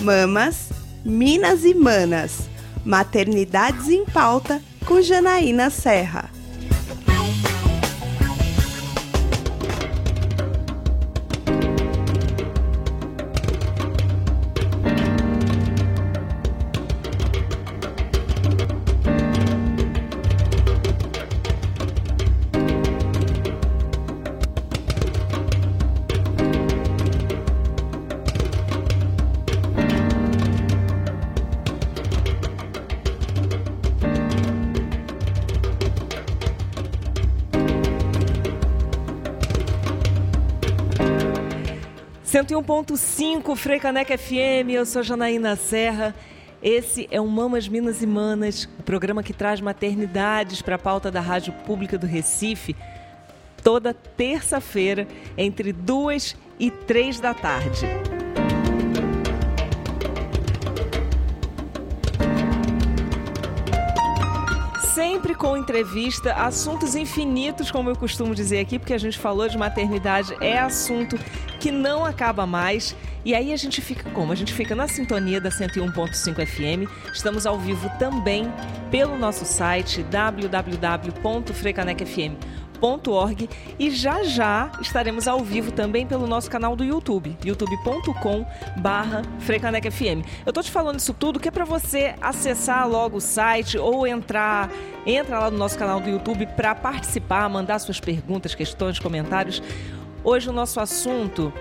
Mamas, Minas e Manas. Maternidades em Pauta com Janaína Serra. 101.5 Freicaneca FM, eu sou Janaína Serra. Esse é o Mamas Minas e Manas, o programa que traz maternidades para a pauta da Rádio Pública do Recife, toda terça-feira, entre duas e três da tarde. sempre com entrevista, assuntos infinitos, como eu costumo dizer aqui, porque a gente falou de maternidade, é assunto que não acaba mais. E aí a gente fica como? A gente fica na sintonia da 101.5 FM. Estamos ao vivo também pelo nosso site www.frecanecfm.com youtube.org e já já estaremos ao vivo também pelo nosso canal do YouTube, youtube.com barra. Eu tô te falando isso tudo que é para você acessar logo o site ou entrar, entra lá no nosso canal do YouTube para participar, mandar suas perguntas, questões, comentários. Hoje o nosso assunto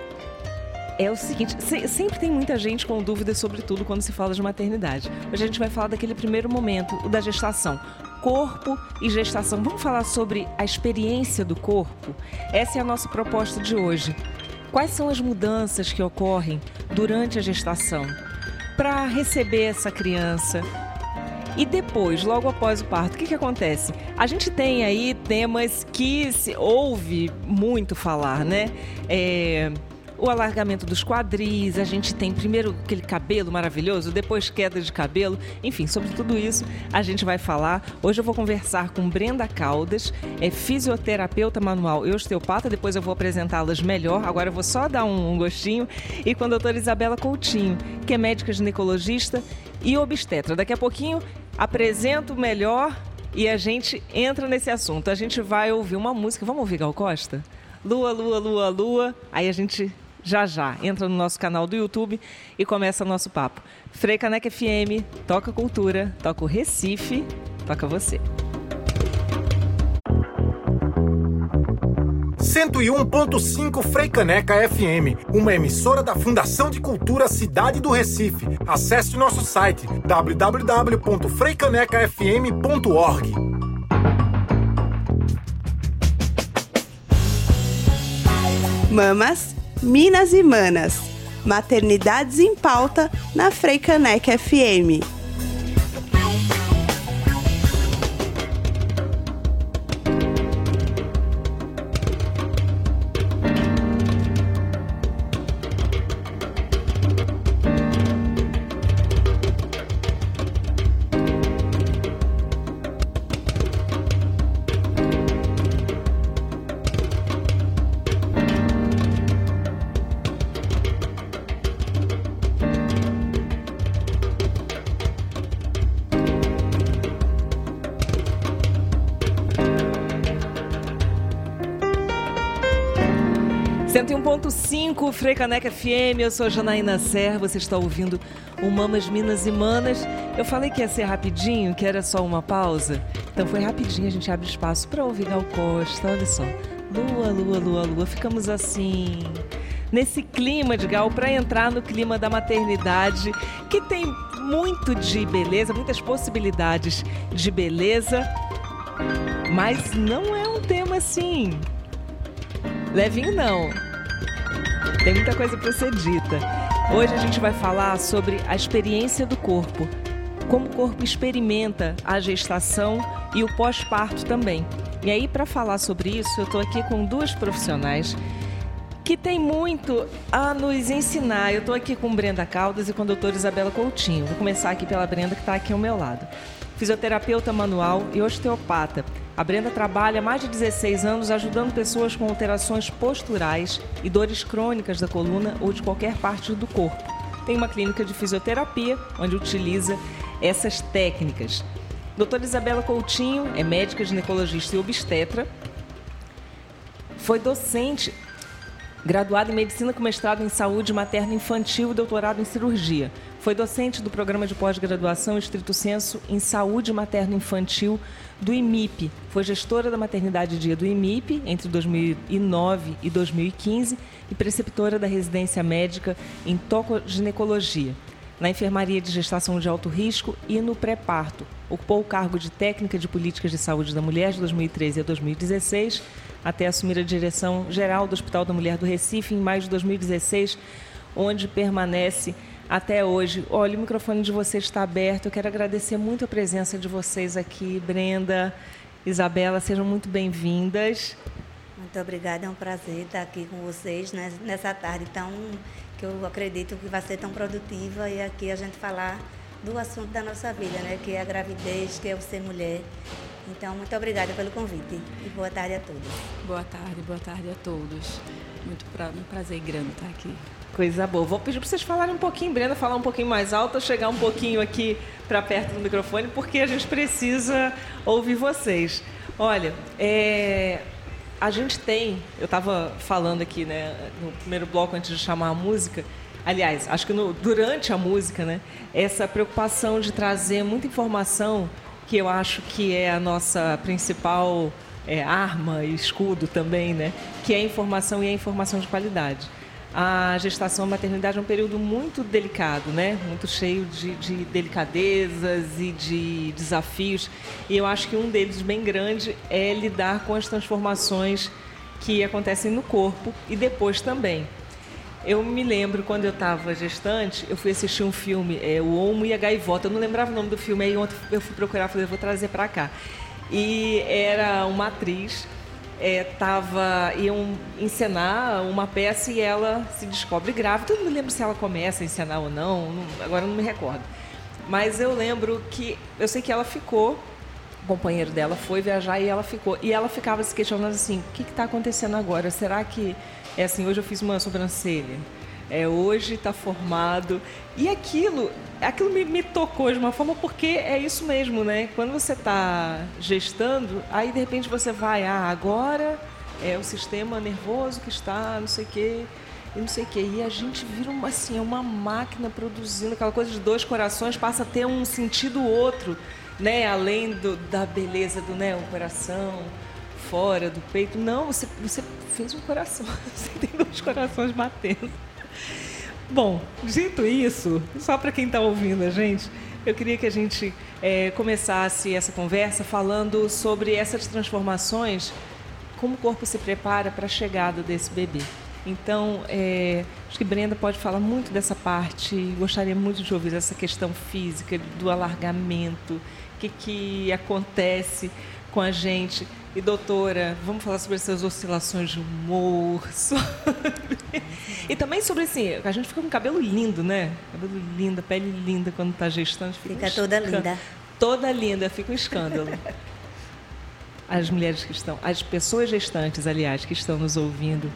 é o seguinte: sempre tem muita gente com dúvidas sobre tudo quando se fala de maternidade. Hoje a gente vai falar daquele primeiro momento, o da gestação corpo e gestação. Vamos falar sobre a experiência do corpo? Essa é a nossa proposta de hoje. Quais são as mudanças que ocorrem durante a gestação para receber essa criança? E depois, logo após o parto, o que, que acontece? A gente tem aí temas que se ouve muito falar, né? É, o alargamento dos quadris, a gente tem primeiro aquele cabelo maravilhoso, depois queda de cabelo, enfim, sobre tudo isso a gente vai falar. Hoje eu vou conversar com Brenda Caldas, é fisioterapeuta manual e osteopata, depois eu vou apresentá-las melhor, agora eu vou só dar um, um gostinho, e com a doutora Isabela Coutinho, que é médica ginecologista e obstetra. Daqui a pouquinho apresento melhor e a gente entra nesse assunto. A gente vai ouvir uma música, vamos ouvir Gal Costa? Lua, lua, lua, lua. Aí a gente já já. Entra no nosso canal do YouTube e começa o nosso papo. Frei Caneca FM, toca cultura, toca o Recife, toca você. 101.5 Freicaneca FM, uma emissora da Fundação de Cultura Cidade do Recife. Acesse nosso site www.freicanecafm.org. Mamas Minas e Manas. Maternidades em pauta na Freicanec FM. 101.5 Freicaneca FM, eu sou Janaína Serra, você está ouvindo o Mamas Minas e Manas. Eu falei que ia ser rapidinho, que era só uma pausa. Então foi rapidinho, a gente abre espaço para ouvir Gal Costa, olha só. Lua, lua, lua, lua, ficamos assim, nesse clima de Gal, para entrar no clima da maternidade, que tem muito de beleza, muitas possibilidades de beleza, mas não é um tema assim Levinho não. Tem muita coisa para ser dita. Hoje a gente vai falar sobre a experiência do corpo, como o corpo experimenta a gestação e o pós-parto também. E aí, para falar sobre isso, eu estou aqui com duas profissionais que têm muito a nos ensinar. Eu estou aqui com Brenda Caldas e com a doutora Isabela Coutinho. Vou começar aqui pela Brenda, que está aqui ao meu lado. Fisioterapeuta manual e osteopata. A Brenda trabalha há mais de 16 anos ajudando pessoas com alterações posturais e dores crônicas da coluna ou de qualquer parte do corpo, tem uma clínica de fisioterapia onde utiliza essas técnicas. Doutora Isabela Coutinho é médica, ginecologista e obstetra. Foi docente, graduada em medicina com mestrado em saúde materna infantil e doutorado em cirurgia. Foi docente do programa de pós-graduação Estrito Senso em saúde materno infantil do IMIP. Foi gestora da maternidade dia do IMIP entre 2009 e 2015 e preceptora da residência médica em tocoginecologia na enfermaria de gestação de alto risco e no pré-parto. Ocupou o cargo de técnica de políticas de saúde da mulher de 2013 a 2016, até assumir a direção geral do Hospital da Mulher do Recife em maio de 2016, onde permanece até hoje. Olha, o microfone de vocês está aberto. Eu quero agradecer muito a presença de vocês aqui, Brenda, Isabela, sejam muito bem-vindas. Muito obrigada, é um prazer estar aqui com vocês nessa tarde tão que eu acredito que vai ser tão produtiva e aqui a gente falar do assunto da nossa vida, né? Que é a gravidez, que é o ser mulher. Então, muito obrigada pelo convite e boa tarde a todos. Boa tarde, boa tarde a todos. Muito pra, um prazer grande estar aqui. Coisa boa. Vou pedir para vocês falarem um pouquinho, Brenda, falar um pouquinho mais alto, chegar um pouquinho aqui para perto do microfone, porque a gente precisa ouvir vocês. Olha, é, a gente tem, eu estava falando aqui, né, no primeiro bloco antes de chamar a música, aliás, acho que no, durante a música, né, essa preocupação de trazer muita informação que eu acho que é a nossa principal é, arma e escudo também, né, que é a informação e a informação de qualidade a gestação a maternidade é um período muito delicado, né? Muito cheio de, de, delicadezas e de desafios. E eu acho que um deles bem grande é lidar com as transformações que acontecem no corpo e depois também. Eu me lembro quando eu estava gestante, eu fui assistir um filme, é, O Homo e a Gaivota. Eu não lembrava o nome do filme, aí ontem eu fui procurar, falei, vou trazer para cá. E era uma atriz é, tava, iam encenar uma peça e ela se descobre grávida. Eu não me lembro se ela começa a encenar ou não, não agora não me recordo. Mas eu lembro que, eu sei que ela ficou, o companheiro dela foi viajar e ela ficou. E ela ficava se questionando assim, o que está acontecendo agora? Será que, é assim, hoje eu fiz uma sobrancelha? é, hoje está formado. E aquilo, aquilo me, me, tocou de uma forma porque é isso mesmo, né? Quando você está gestando, aí de repente você vai, ah, agora é o sistema nervoso que está, não sei o quê, e não sei o quê. E a gente vira uma, assim, é uma máquina produzindo aquela coisa de dois corações, passa a ter um sentido outro, né? Além do, da beleza do né, o coração fora do peito. Não, você, você fez um coração, você tem dois corações batendo. Bom, dito isso, só para quem está ouvindo a gente, eu queria que a gente é, começasse essa conversa falando sobre essas transformações, como o corpo se prepara para a chegada desse bebê. Então, é, acho que Brenda pode falar muito dessa parte, gostaria muito de ouvir essa questão física, do alargamento, o que, que acontece com a gente. E doutora, vamos falar sobre essas oscilações de humor. e também sobre assim, a gente fica com cabelo lindo, né? Cabelo lindo, pele linda quando está gestando. Fica, fica um toda escândalo. linda. Toda linda, fica um escândalo. As mulheres que estão, as pessoas gestantes, aliás, que estão nos ouvindo,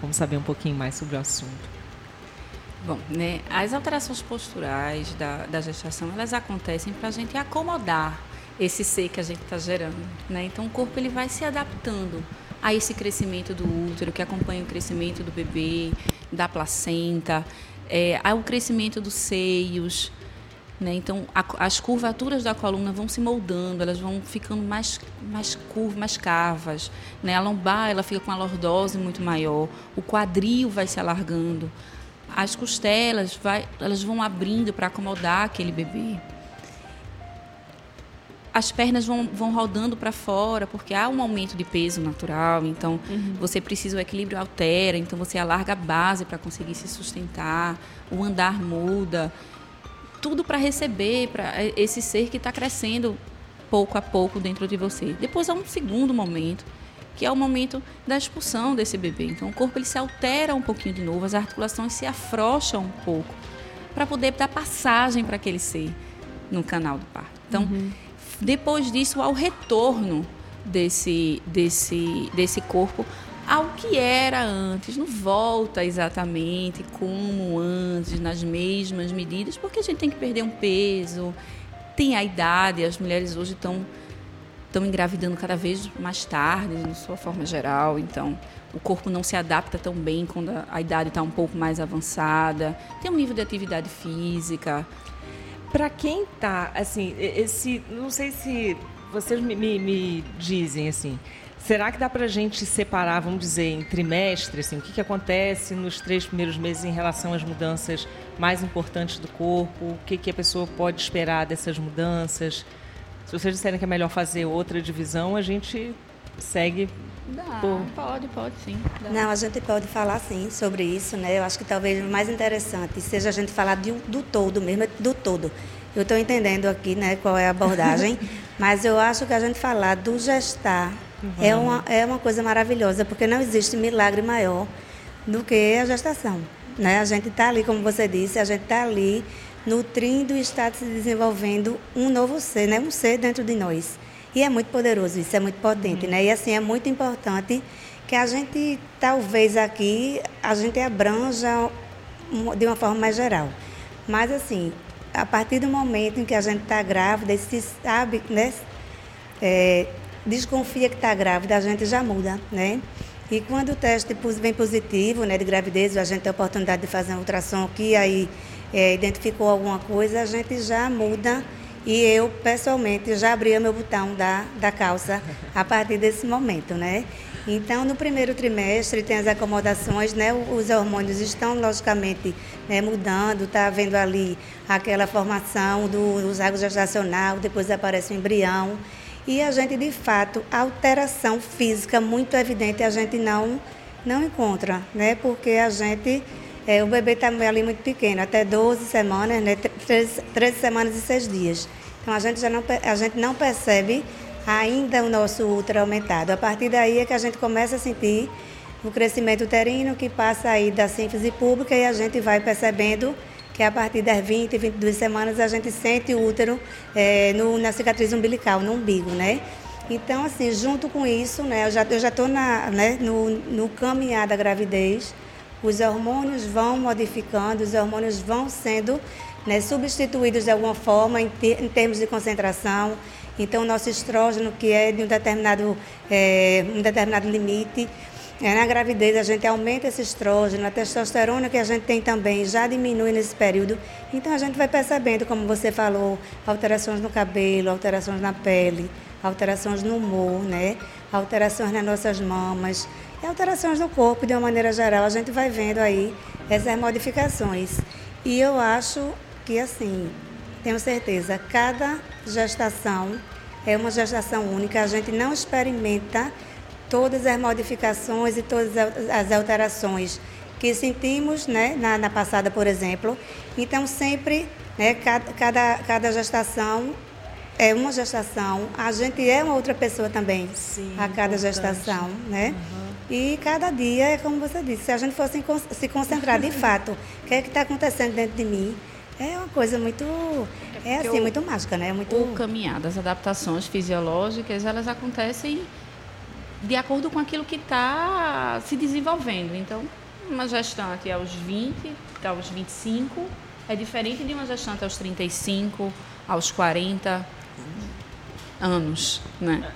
vamos saber um pouquinho mais sobre o assunto. Bom, né, as alterações posturais da, da gestação, elas acontecem para a gente acomodar esse ser que a gente está gerando. Né? Então, o corpo ele vai se adaptando a esse crescimento do útero, que acompanha o crescimento do bebê, da placenta, é, ao crescimento dos seios. Né? Então, a, as curvaturas da coluna vão se moldando, elas vão ficando mais, mais curvas, mais cavas. Né? A lombar ela fica com a lordose muito maior, o quadril vai se alargando, as costelas vai, elas vão abrindo para acomodar aquele bebê as pernas vão, vão rodando para fora, porque há um aumento de peso natural, então uhum. você precisa, o equilíbrio altera, então você alarga a base para conseguir se sustentar, o andar muda. Tudo para receber para esse ser que está crescendo pouco a pouco dentro de você. Depois há um segundo momento, que é o momento da expulsão desse bebê. Então o corpo ele se altera um pouquinho de novo, as articulações se afrouxam um pouco, para poder dar passagem para aquele ser no canal do parto. Então, uhum depois disso, ao retorno desse, desse, desse corpo ao que era antes, não volta exatamente como antes, nas mesmas medidas, porque a gente tem que perder um peso, tem a idade, as mulheres hoje estão estão engravidando cada vez mais tarde, de sua forma geral, então o corpo não se adapta tão bem quando a, idade está um pouco mais avançada, tem um nível de atividade física. Para quem está, assim, esse, não sei se vocês me, me, me dizem assim, Será que dá para a gente separar, vamos dizer, em trimestre, assim, o que, que acontece nos três primeiros meses em relação às mudanças mais importantes do corpo? O que, que a pessoa pode esperar dessas mudanças? Se vocês disserem que é melhor fazer outra divisão, a gente segue. Dá, por... pode, pode sim. Dá. Não, a gente pode falar sim sobre isso, né? Eu acho que talvez o mais interessante seja a gente falar de, do todo mesmo, do todo. Eu estou entendendo aqui, né, qual é a abordagem, mas eu acho que a gente falar do gestar Uhum. É, uma, é uma coisa maravilhosa, porque não existe milagre maior do que a gestação. Né? A gente está ali, como você disse, a gente está ali nutrindo e está se desenvolvendo um novo ser, né? um ser dentro de nós. E é muito poderoso isso, é muito potente. Uhum. Né? E assim, é muito importante que a gente, talvez aqui, a gente abranja de uma forma mais geral. Mas assim, a partir do momento em que a gente está grávida e se sabe, né? É, desconfia que está grávida, a gente já muda, né? E quando o teste vem positivo, né, de gravidez, a gente tem a oportunidade de fazer um ultrassom que aí é, identificou alguma coisa, a gente já muda. E eu, pessoalmente, já abri o meu botão da, da calça a partir desse momento, né? Então, no primeiro trimestre tem as acomodações, né? Os hormônios estão, logicamente, né, mudando, está havendo ali aquela formação do, do zago gestacional, depois aparece o embrião. E a gente, de fato, alteração física muito evidente a gente não, não encontra, né? Porque a gente, é, o bebê está ali muito pequeno, até 12 semanas, né? 13, 13 semanas e 6 dias. Então a gente já não, a gente não percebe ainda o nosso útero aumentado. A partir daí é que a gente começa a sentir o crescimento uterino que passa aí da síntese pública e a gente vai percebendo que a partir das 20, 22 semanas a gente sente o útero é, no, na cicatriz umbilical, no umbigo, né? Então, assim, junto com isso, né, eu já eu já estou né, no, no caminhar da gravidez, os hormônios vão modificando, os hormônios vão sendo né, substituídos de alguma forma em, em termos de concentração. Então, o nosso estrógeno, que é de um determinado, é, um determinado limite, é, na gravidez a gente aumenta esse estrógeno, a testosterona que a gente tem também já diminui nesse período. Então a gente vai percebendo, como você falou, alterações no cabelo, alterações na pele, alterações no humor, né? alterações nas nossas mamas, e alterações no corpo de uma maneira geral. A gente vai vendo aí essas modificações. E eu acho que assim, tenho certeza, cada gestação é uma gestação única, a gente não experimenta todas as modificações e todas as alterações que sentimos né, na, na passada, por exemplo. Então, sempre, né, cada, cada, cada gestação é uma gestação, a gente é uma outra pessoa também Sim, a cada importante. gestação, né? Uhum. E cada dia é como você disse, se a gente fosse se concentrar de fato, o que é que está acontecendo dentro de mim, é uma coisa muito, é, é assim, o, muito mágica, né? Muito... O caminhar das adaptações fisiológicas, elas acontecem de acordo com aquilo que está se desenvolvendo. Então, uma gestante aos 20, aos 25, é diferente de uma gestante aos 35, aos 40 anos, né?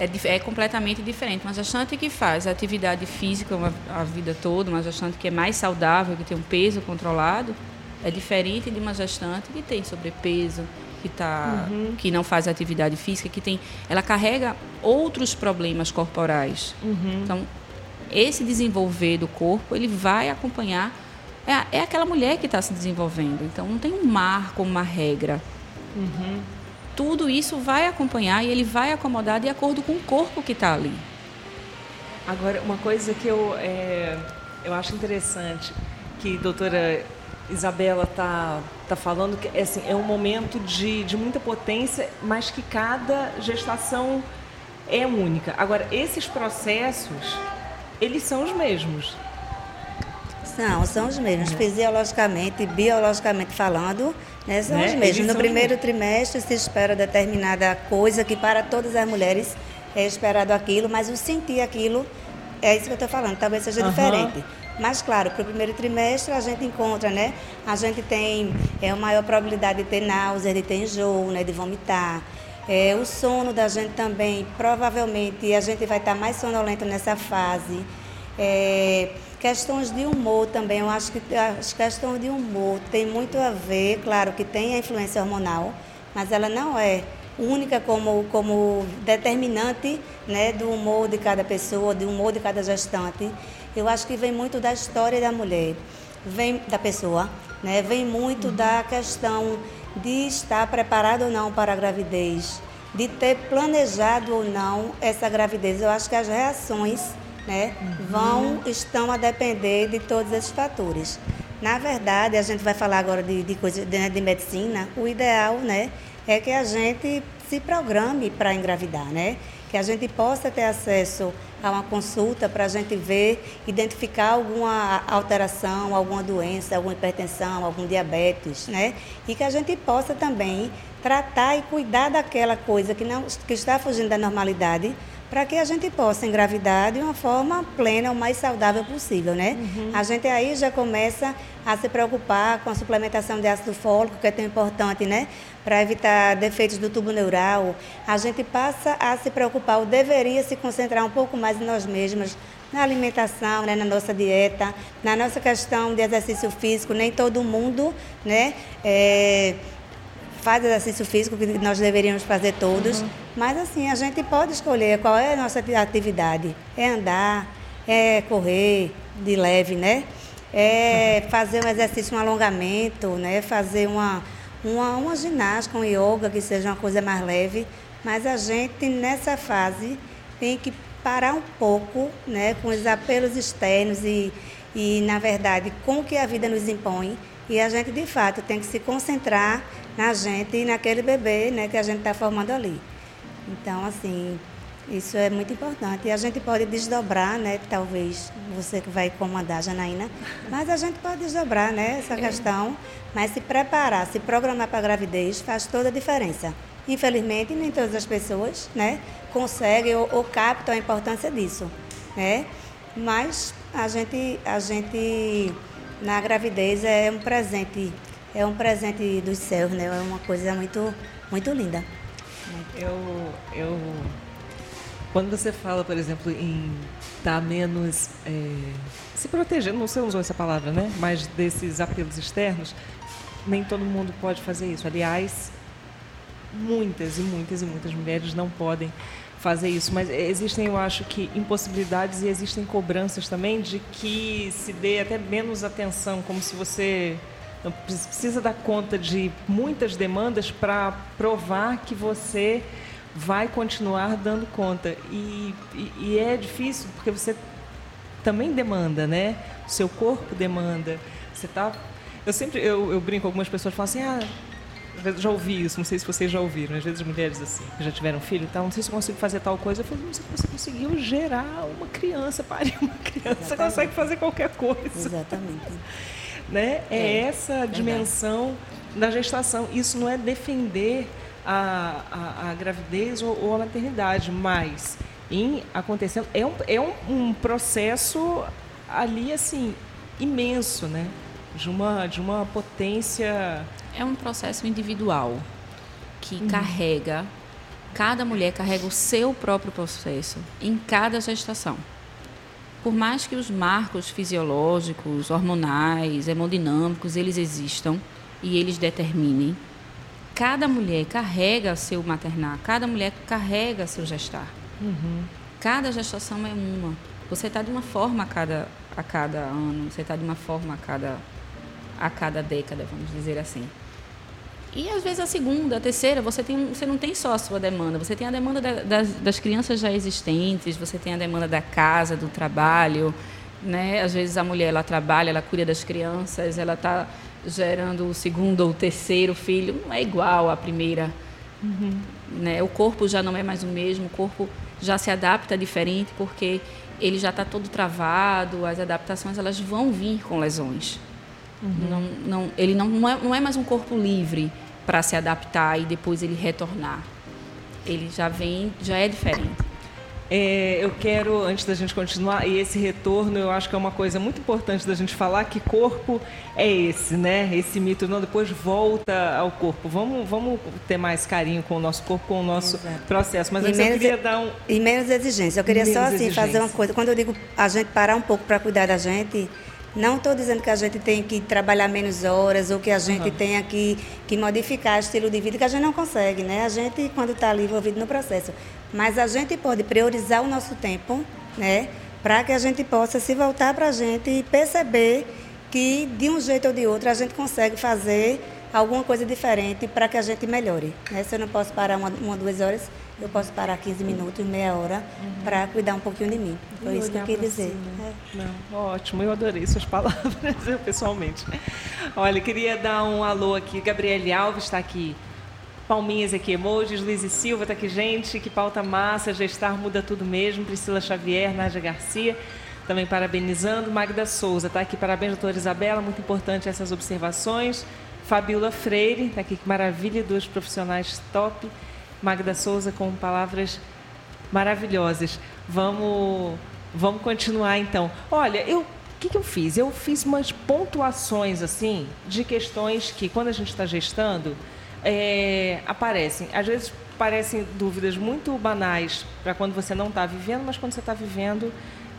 É, é completamente diferente. Uma gestante que faz atividade física uma, a vida toda, uma gestante que é mais saudável, que tem um peso controlado, é diferente de uma gestante que tem sobrepeso, que, tá, uhum. que não faz atividade física, que tem, ela carrega outros problemas corporais. Uhum. Então, esse desenvolver do corpo, ele vai acompanhar. É, é aquela mulher que está se desenvolvendo. Então, não tem um marco, uma regra. Uhum. Tudo isso vai acompanhar e ele vai acomodar de acordo com o corpo que está ali. Agora, uma coisa que eu, é, eu acho interessante, que a doutora Isabela está tá falando que assim, é um momento de, de muita potência, mas que cada gestação é única. Agora, esses processos, eles são os mesmos. São, são os mesmos. Fisiologicamente, biologicamente falando, né, são né? os mesmos. no primeiro trimestre se espera determinada coisa que para todas as mulheres é esperado aquilo, mas o sentir aquilo é isso que eu estou falando, talvez seja Aham. diferente. Mas, claro, para o primeiro trimestre a gente encontra, né? A gente tem é, uma maior probabilidade de ter náusea, de ter enjoo, né? De vomitar. É, o sono da gente também, provavelmente, a gente vai estar mais sonolento nessa fase. É, questões de humor também, eu acho que as questões de humor tem muito a ver, claro que tem a influência hormonal, mas ela não é única como, como determinante né, do humor de cada pessoa, do humor de cada gestante. Eu acho que vem muito da história da mulher, vem da pessoa, né, vem muito da questão de estar preparado ou não para a gravidez, de ter planejado ou não essa gravidez. Eu acho que as reações né, vão, estão a depender de todos esses fatores. Na verdade, a gente vai falar agora de, de coisa de, de medicina, o ideal né, é que a gente se programe para engravidar, né? Que a gente possa ter acesso a uma consulta para a gente ver, identificar alguma alteração, alguma doença, alguma hipertensão, algum diabetes, né? E que a gente possa também tratar e cuidar daquela coisa que, não, que está fugindo da normalidade, para que a gente possa engravidar de uma forma plena, o mais saudável possível, né? A gente aí já começa a se preocupar com a suplementação de ácido fólico, que é tão importante, né? Para evitar defeitos do tubo neural. A gente passa a se preocupar, ou deveria se concentrar um pouco mais em nós mesmas, na alimentação, né, na nossa dieta, na nossa questão de exercício físico. Nem todo mundo, né? é, faz exercício físico que nós deveríamos fazer todos, mas assim, a gente pode escolher qual é a nossa ati- atividade. É andar, é correr de leve, né? É fazer um exercício, um alongamento, né? Fazer uma, uma, uma ginástica, um yoga, que seja uma coisa mais leve. Mas a gente, nessa fase, tem que parar um pouco né, com os apelos externos e, e, na verdade, com o que a vida nos impõe. E a gente, de fato, tem que se concentrar na gente e naquele bebê né, que a gente está formando ali. Então, assim, isso é muito importante. E a gente pode desdobrar, né? Talvez você que vai comandar, Janaína, mas a gente pode desdobrar né, essa questão, mas se preparar, se programar para a gravidez faz toda a diferença. Infelizmente, nem todas as pessoas né, conseguem ou, ou captam a importância disso. Né? Mas a gente, a gente, na gravidez, é um presente, é um presente dos céus, né? é uma coisa muito, muito linda. Eu, eu, quando você fala, por exemplo, em estar menos é, se protegendo, não sei usou essa palavra, né? Mas desses apelos externos, nem todo mundo pode fazer isso. Aliás, muitas e muitas e muitas mulheres não podem fazer isso, mas existem, eu acho que impossibilidades e existem cobranças também de que se dê até menos atenção, como se você não precisa dar conta de muitas demandas para provar que você vai continuar dando conta. E, e, e é difícil porque você também demanda, né? O seu corpo demanda. Você tá. Eu sempre eu, eu brinco, algumas pessoas falam assim, ah, às vezes já ouvi isso, não sei se vocês já ouviram, às vezes mulheres assim, que já tiveram filho e tal, não sei se eu consigo fazer tal coisa. Eu falei, não sei se você conseguiu gerar uma criança, parir uma criança, você Exatamente. consegue fazer qualquer coisa Exatamente. Né? É, É, essa verdade. dimensão da gestação. Isso não é defender a, a, a gravidez ou, ou a maternidade, mas em acontecendo é um, é um, um processo ali assim imenso, né? De uma de uma potência É um processo individual que carrega, cada mulher carrega o seu próprio processo em cada gestação. Por mais que os marcos fisiológicos, hormonais, hemodinâmicos, eles existam e eles determinem, cada mulher carrega seu maternar, cada mulher carrega seu gestar. Cada gestação é uma. Você está de uma forma a cada, a cada ano, você está de uma forma a cada, a cada década, vamos dizer assim. E às vezes a segunda, a terceira, você, tem, você não tem só a sua demanda, você tem a demanda da- das, das crianças já existentes, você tem a demanda da casa, do trabalho. Né? Às vezes a mulher ela trabalha, ela cuida das crianças, ela está gerando o segundo ou terceiro filho, não é igual à primeira. Né? O corpo já não é mais o mesmo, o corpo já se adapta diferente porque ele já está todo travado, as adaptações elas vão vir com lesões. Não, não, ele não, não, é, não é mais um corpo livre para se adaptar e depois ele retornar. Ele já vem, já é diferente. É, eu quero, antes da gente continuar, e esse retorno eu acho que é uma coisa muito importante da gente falar, que corpo é esse, né? Esse mito, não, depois volta ao corpo. Vamos, vamos ter mais carinho com o nosso corpo, com o nosso Exato. processo. Mas antes eu queria dar um... E menos exigência. Eu queria menos só assim, exigência. fazer uma coisa. Quando eu digo a gente parar um pouco para cuidar da gente, não estou dizendo que a gente tem que trabalhar menos horas ou que a gente uhum. tenha que, que modificar o estilo de vida, que a gente não consegue, né? A gente, quando está ali envolvido no processo, mas a gente pode priorizar o nosso tempo, né? Para que a gente possa se voltar para a gente e perceber que, de um jeito ou de outro, a gente consegue fazer alguma coisa diferente para que a gente melhore. Né? Se eu não posso parar uma, uma duas horas, eu posso parar 15 minutos, meia hora, uhum. para cuidar um pouquinho de mim. Foi isso que eu queria dizer. É. Não, ótimo, eu adorei suas palavras, eu pessoalmente. Olha, queria dar um alô aqui. Gabriele Alves está aqui palminhas aqui, emojis. Luiz e Silva está aqui, gente. Que pauta massa. Gestar muda tudo mesmo. Priscila Xavier, Nádia Garcia. Também parabenizando. Magda Souza está aqui. Parabéns, doutora Isabela. Muito importante essas observações. Fabiola Freire está aqui. Que maravilha. Duas profissionais top. Magda Souza com palavras maravilhosas. Vamos, vamos continuar então. Olha, eu o que, que, eu fiz? Eu fiz umas pontuações assim de questões que, quando a gente está gestando, é, aparecem. Às vezes parecem dúvidas muito banais para quando você não está vivendo, mas quando você está vivendo,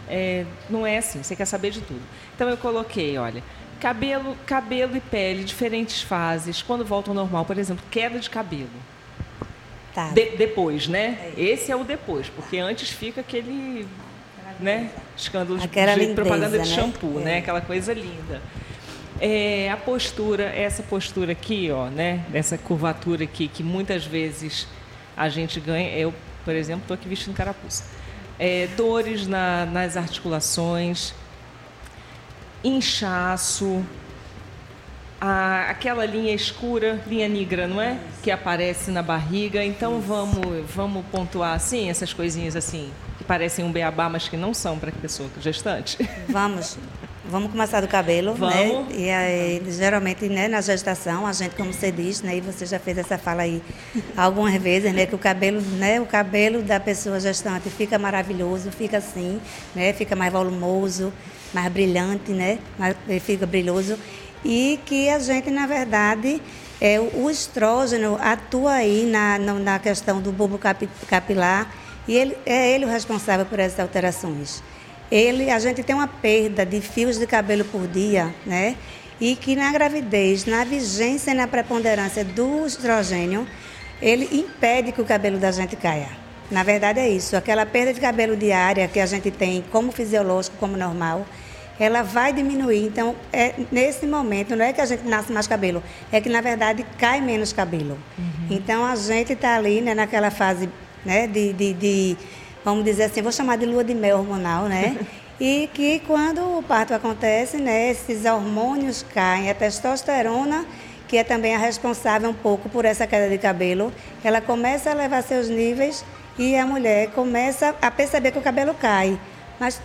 é, não é assim. Você quer saber de tudo. Então eu coloquei, olha, cabelo, cabelo e pele, diferentes fases. Quando volta ao normal, por exemplo, queda de cabelo. Tá. De, depois, né? É Esse é o depois, porque antes fica aquele né, escândalo de, de propaganda de né? shampoo, né? É. Aquela coisa linda. É, a postura, essa postura aqui, ó, né? Essa curvatura aqui, que muitas vezes a gente ganha. Eu, por exemplo, estou aqui vestindo carapuça. É, dores na, nas articulações, inchaço, a, aquela linha escura, linha negra, não é? Que aparece na barriga. Então vamos, vamos pontuar assim, essas coisinhas assim, que parecem um beabá, mas que não são para a pessoa gestante. Vamos. Vamos começar do cabelo, né? Vamos. né? E aí, geralmente, né, na gestação, a gente, como você diz, né, e você já fez essa fala aí algumas vezes, né, que o cabelo, né, o cabelo da pessoa gestante fica maravilhoso, fica assim, né, fica mais volumoso, mais brilhante, né, mais, fica brilhoso e que a gente, na verdade, é, o estrógeno atua aí na, na questão do bulbo capilar e ele, é ele o responsável por essas alterações ele, a gente tem uma perda de fios de cabelo por dia, né? E que na gravidez, na vigência e na preponderância do estrogênio, ele impede que o cabelo da gente caia. Na verdade é isso, aquela perda de cabelo diária que a gente tem como fisiológico, como normal, ela vai diminuir. Então, é, nesse momento, não é que a gente nasce mais cabelo, é que na verdade cai menos cabelo. Uhum. Então, a gente está ali né, naquela fase né, de, de, de vamos dizer assim, vou chamar de lua de mel hormonal, né? e que quando o parto acontece, né, esses hormônios caem, a testosterona, que é também a responsável um pouco por essa queda de cabelo, ela começa a levar seus níveis e a mulher começa a perceber que o cabelo cai. Mas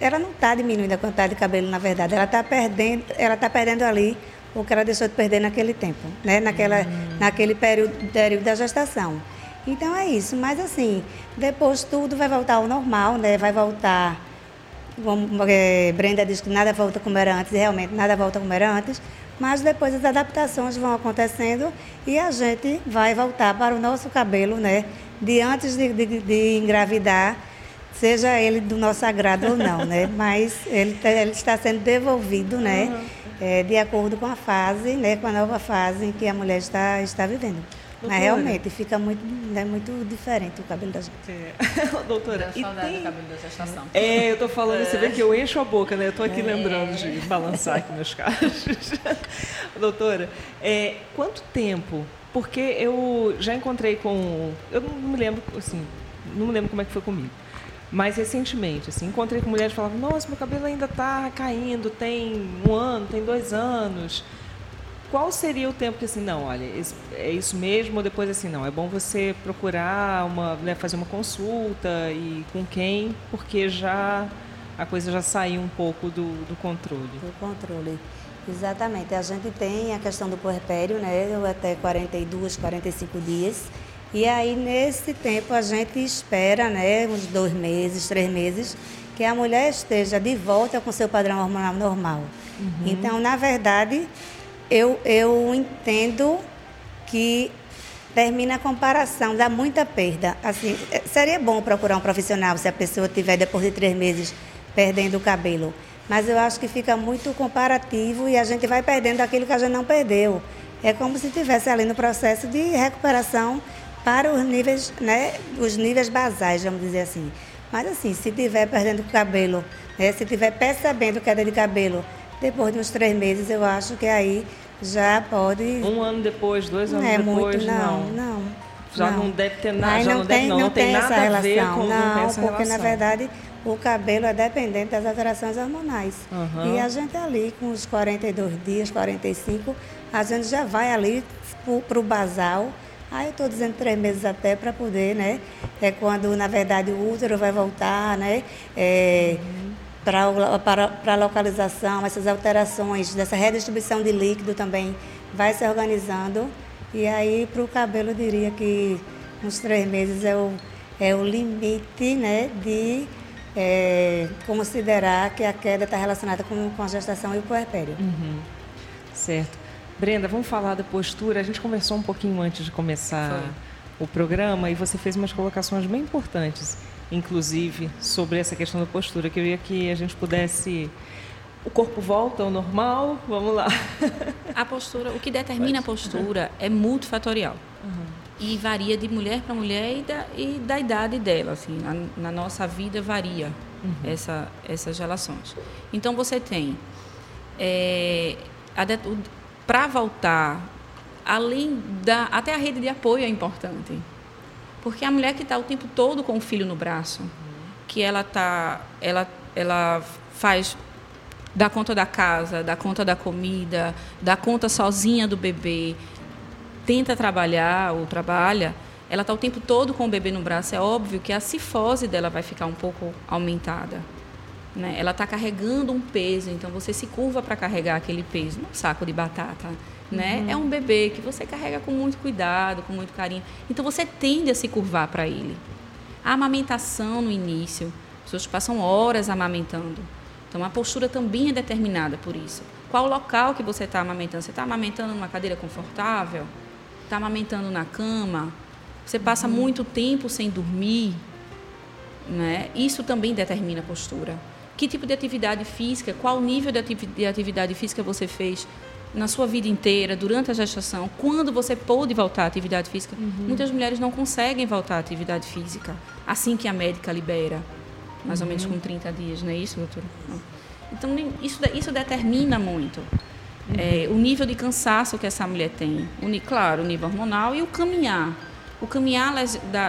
ela não está diminuindo a quantidade de cabelo, na verdade, ela está perdendo, ela está perdendo ali o que ela deixou de perder naquele tempo, né? Naquela, hum. naquele período, período da gestação. Então é isso, mas assim, depois tudo vai voltar ao normal, né? Vai voltar. Vamos, é, Brenda diz que nada volta como era antes, e realmente nada volta como era antes, mas depois as adaptações vão acontecendo e a gente vai voltar para o nosso cabelo, né? De antes de, de, de engravidar, seja ele do nosso agrado ou não, né? Mas ele, tá, ele está sendo devolvido, né? Uhum. É, de acordo com a fase, né? Com a nova fase em que a mulher está, está vivendo. Doutora. Mas realmente fica muito, né, muito diferente o cabelo da gente. É. Doutora, e saudade tem... do cabelo da gestação. É, eu tô falando, é. você vê que eu encho a boca, né? Eu tô aqui é. lembrando de balançar aqui meus cachos. Doutora, é, quanto tempo? Porque eu já encontrei com. Eu não me lembro, assim, não me lembro como é que foi comigo. Mas recentemente, assim, encontrei com mulheres que falavam, nossa, meu cabelo ainda está caindo, tem um ano, tem dois anos qual seria o tempo que assim, não, olha, é isso mesmo, ou depois assim, não, é bom você procurar uma, né, fazer uma consulta e com quem, porque já a coisa já saiu um pouco do, do controle. Do controle. Exatamente. A gente tem a questão do puerpério, né, até 42, 45 dias, E aí, nesse tempo, a gente espera, né, uns dois meses, três meses, que a mulher esteja de volta com seu padrão hormonal normal. Uhum. Então, na verdade, eu, eu entendo que termina a comparação, dá muita perda. Assim, é, seria bom procurar um profissional se a pessoa tiver depois de três meses perdendo o cabelo. Mas eu acho que fica muito comparativo e a gente vai perdendo aquilo que a gente não perdeu. É como se estivesse ali no processo de recuperação para os níveis, né, os níveis basais, vamos dizer assim. Mas assim, se tiver perdendo o cabelo, né, se tiver percebendo queda de cabelo depois de uns três meses, eu acho que aí já pode. Um ano depois, dois anos é depois, muito, não. Não, não. Já não, não deve ter nada, já não, tem, deve, não, não, tem, tem nada a ver com não, não porque relação. na verdade o cabelo é dependente das alterações hormonais. Uhum. E a gente ali com os 42 dias, 45, a gente já vai ali para o basal. Aí eu estou dizendo três meses até para poder, né? É quando, na verdade, o útero vai voltar, né? É, uhum para a localização, essas alterações dessa redistribuição de líquido também vai se organizando. E aí, para o cabelo, eu diria que uns três meses é o, é o limite né, de é, considerar que a queda está relacionada com, com a gestação e o puerpério. Uhum. Certo. Brenda, vamos falar da postura. A gente conversou um pouquinho antes de começar Foi. o programa e você fez umas colocações bem importantes inclusive, sobre essa questão da postura. Eu queria que a gente pudesse. O corpo volta ao normal? Vamos lá. A postura, o que determina a postura é multifatorial. Uhum. E varia de mulher para mulher e da, e da idade dela. Assim, na, na nossa vida varia uhum. essa, essas relações. Então você tem. É, para voltar, além da. Até a rede de apoio é importante. Porque a mulher que está o tempo todo com o filho no braço, que ela tá, ela, ela faz dá conta da casa, dá conta da comida, dá conta sozinha do bebê, tenta trabalhar ou trabalha, ela está o tempo todo com o bebê no braço, é óbvio que a cifose dela vai ficar um pouco aumentada. Né? Ela está carregando um peso, então você se curva para carregar aquele peso, um saco de batata né? Uhum. É um bebê que você carrega com muito cuidado, com muito carinho. Então você tende a se curvar para ele. A amamentação no início, as pessoas passam horas amamentando. Então a postura também é determinada por isso. Qual o local que você está amamentando? Você está amamentando numa cadeira confortável? Está amamentando na cama? Você passa uhum. muito tempo sem dormir? Né? Isso também determina a postura. Que tipo de atividade física, qual nível de atividade física você fez na sua vida inteira, durante a gestação, quando você pôde voltar à atividade física, uhum. muitas mulheres não conseguem voltar à atividade física assim que a médica libera, mais uhum. ou menos uhum. com 30 dias, não é isso, doutora? Então, isso, isso determina muito. Uhum. É, o nível de cansaço que essa mulher tem. O, claro, o nível hormonal e o caminhar. O caminhar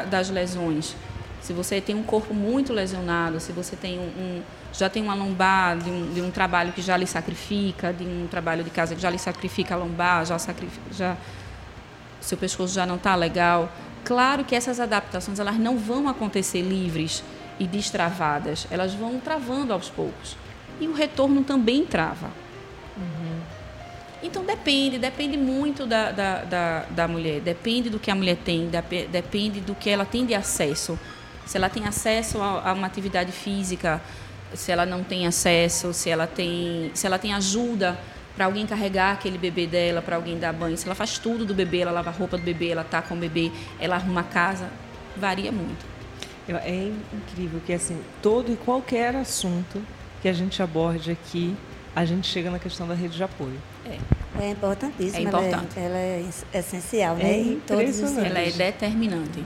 das lesões. Se você tem um corpo muito lesionado, se você tem um, um já tem uma lombar de um, de um, trabalho que já lhe sacrifica, de um trabalho de casa que já lhe sacrifica a lombar, já sacrifica, já seu pescoço já não está legal. Claro que essas adaptações elas não vão acontecer livres e destravadas, elas vão travando aos poucos. E o retorno também trava. Uhum. Então depende, depende muito da, da, da, da, mulher, depende do que a mulher tem, depende do que ela tem de acesso. Se ela tem acesso a, a uma atividade física, se ela não tem acesso, se ela tem, se ela tem ajuda para alguém carregar aquele bebê dela, para alguém dar banho, se ela faz tudo do bebê, ela lava a roupa do bebê, ela tá com o bebê, ela arruma a casa, varia muito. É incrível que assim, todo e qualquer assunto que a gente aborde aqui, a gente chega na questão da rede de apoio. É. É importantíssima. É importante. Ela é, ela é essencial, né? É em todos os Ela é determinante.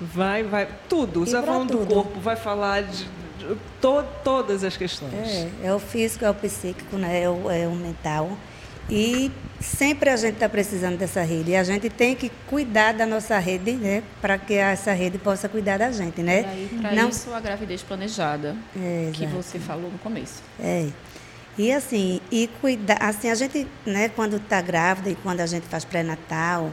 Vai, vai. Tudo. Vai falar do corpo, vai falar de, to, todas as questões. É, é o físico, é o psíquico, né? é, o, é o mental. E sempre a gente está precisando dessa rede. E a gente tem que cuidar da nossa rede, né? Para que essa rede possa cuidar da gente, né? Para Não... isso, a gravidez planejada, é, que você falou no começo. É. E assim, e cuidar, assim, a gente, né, quando está grávida e quando a gente faz pré-natal,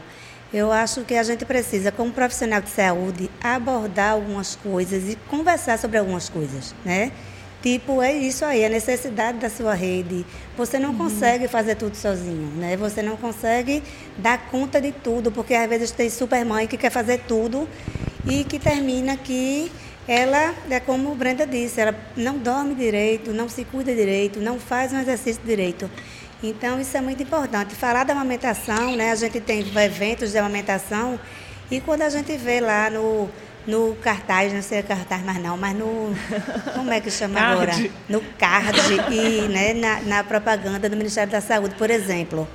eu acho que a gente precisa, como profissional de saúde, abordar algumas coisas e conversar sobre algumas coisas, né? Tipo, é isso aí, a necessidade da sua rede. Você não uhum. consegue fazer tudo sozinho, né? Você não consegue dar conta de tudo, porque às vezes tem super mãe que quer fazer tudo e que termina que ela, é como o Brenda disse, ela não dorme direito, não se cuida direito, não faz um exercício direito. Então, isso é muito importante. Falar da amamentação, né? A gente tem eventos de amamentação e quando a gente vê lá no no cartaz, não sei cartaz mais não, mas no. Como é que chama agora? No card e né, na, na, propaganda do Ministério da Saúde, por exemplo.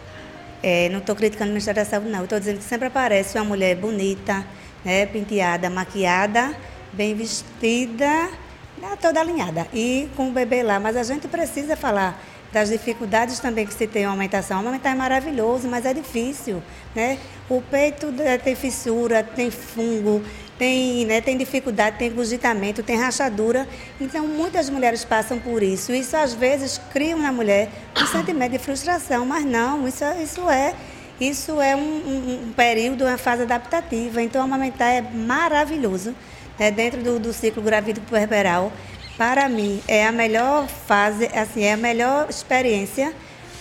É, não estou criticando o Ministério da Saúde, não. Estou dizendo que sempre aparece uma mulher bonita, né, penteada, maquiada, bem vestida, né, toda alinhada. E com o bebê lá. Mas a gente precisa falar das dificuldades também que se tem a amamentação. Amamentar é maravilhoso, mas é difícil, né? O peito é, tem fissura, tem fungo, tem, né, tem dificuldade, tem engurgitamento, tem rachadura. Então, muitas mulheres passam por isso. Isso, às vezes, cria na mulher um sentimento de frustração, mas não, isso, isso é... Isso é um, um, um período, uma fase adaptativa. Então, amamentar é maravilhoso né, dentro do, do ciclo gravídico puerperal. Para mim, é a melhor fase, assim, é a melhor experiência,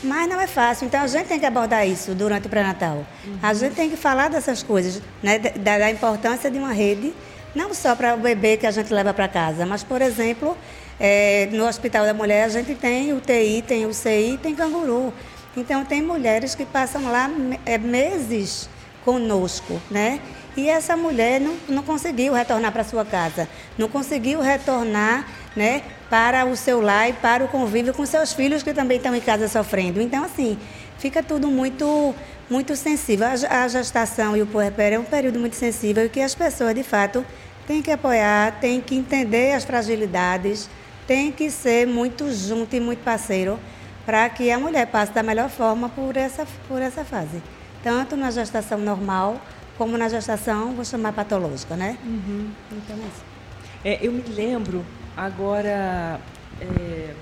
mas não é fácil. Então, a gente tem que abordar isso durante o pré-natal. Uhum. A gente tem que falar dessas coisas, né, da, da importância de uma rede, não só para o bebê que a gente leva para casa, mas, por exemplo, é, no Hospital da Mulher a gente tem UTI, tem UCI, tem canguru. Então, tem mulheres que passam lá é, meses conosco, né? E essa mulher não, não conseguiu retornar para sua casa, não conseguiu retornar né, para o seu lar e para o convívio com seus filhos que também estão em casa sofrendo. Então, assim, fica tudo muito, muito sensível. A, gestação e o puerpério é um período muito sensível e que as pessoas, de fato, têm que apoiar, têm que entender as fragilidades, têm que ser muito junto e muito parceiro para que a mulher passe da melhor forma por essa, por essa fase. Tanto na gestação normal como na gestação, vou chamar patológica, né? Uhum. Então, é isso. É, eu me lembro agora. É,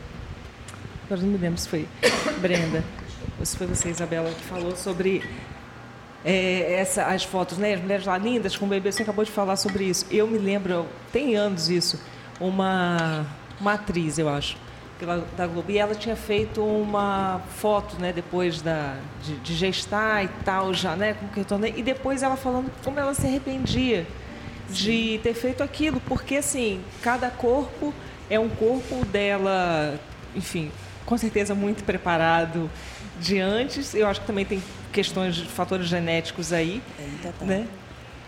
agora não me lembro se foi Brenda ou se foi você, Isabela, que falou sobre é, essa, as fotos, né? As mulheres lá lindas com o bebê, você acabou de falar sobre isso. Eu me lembro, tem anos isso, uma, uma atriz, eu acho, da Globo. E ela tinha feito uma foto, né, depois da, de, de gestar e tal, já, né, como que retornei. E depois ela falando como ela se arrependia de ter feito aquilo, porque assim, cada corpo é um corpo dela, enfim, com certeza muito preparado de antes. Eu acho que também tem questões de fatores genéticos aí, é, né?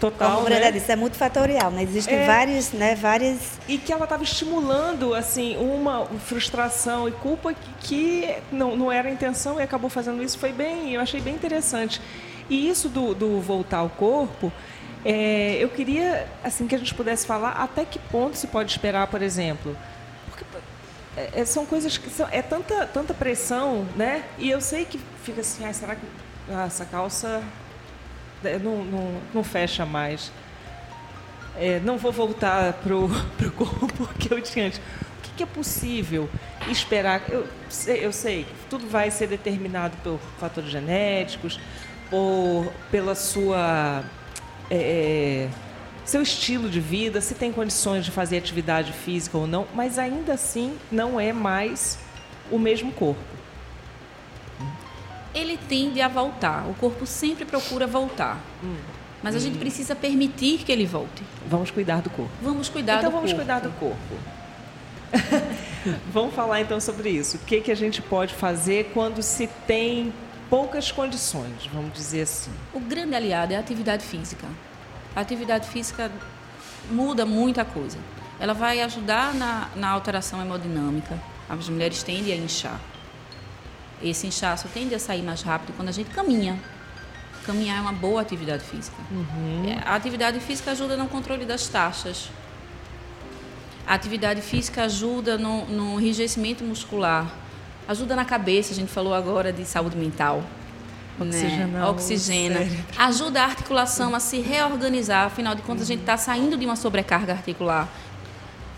total. Como né? disse, é multifatorial, né? Existem é, vários, né, várias... E que ela estava estimulando, assim, uma frustração e culpa que, que, não, não era a intenção e acabou fazendo isso. Foi bem, eu achei bem interessante. E isso do, do voltar ao corpo, é, eu queria, assim, que a gente pudesse falar até que ponto se pode esperar, por exemplo... Porque é, é são coisas que são, é tanta, tanta pressão, né? E eu sei que fica assim, ah, será que essa calça é, não, não, não fecha mais. É, não vou voltar para o corpo que eu tinha antes. O que, que, é possível esperar? Eu sei, eu sei que tudo vai ser determinado por fatores genéticos, por, pela sua. É, é, seu estilo de vida, se tem condições de fazer atividade física ou não, mas ainda assim não é mais o mesmo corpo ele tende a voltar. O corpo sempre procura voltar. Hum. Mas a hum. gente precisa permitir que ele volte. Vamos cuidar do corpo. Vamos cuidar então, do vamos corpo. cuidar do corpo. vamos falar então sobre isso. O que, que a gente pode fazer quando se tem poucas condições, vamos dizer assim? O grande aliado é a atividade física. A atividade física muda muita coisa. Ela vai ajudar na, na alteração hemodinâmica. As mulheres tendem a inchar. Esse inchaço tende a sair mais rápido quando a gente caminha. Caminhar é uma boa atividade física. Uhum. É, a atividade física ajuda no controle das taxas. A atividade física ajuda no, no enrijecimento muscular. Ajuda na cabeça, a gente falou agora de saúde mental. Né? Oxigena. Ajuda a articulação a se reorganizar. Afinal de contas, uhum. a gente está saindo de uma sobrecarga articular.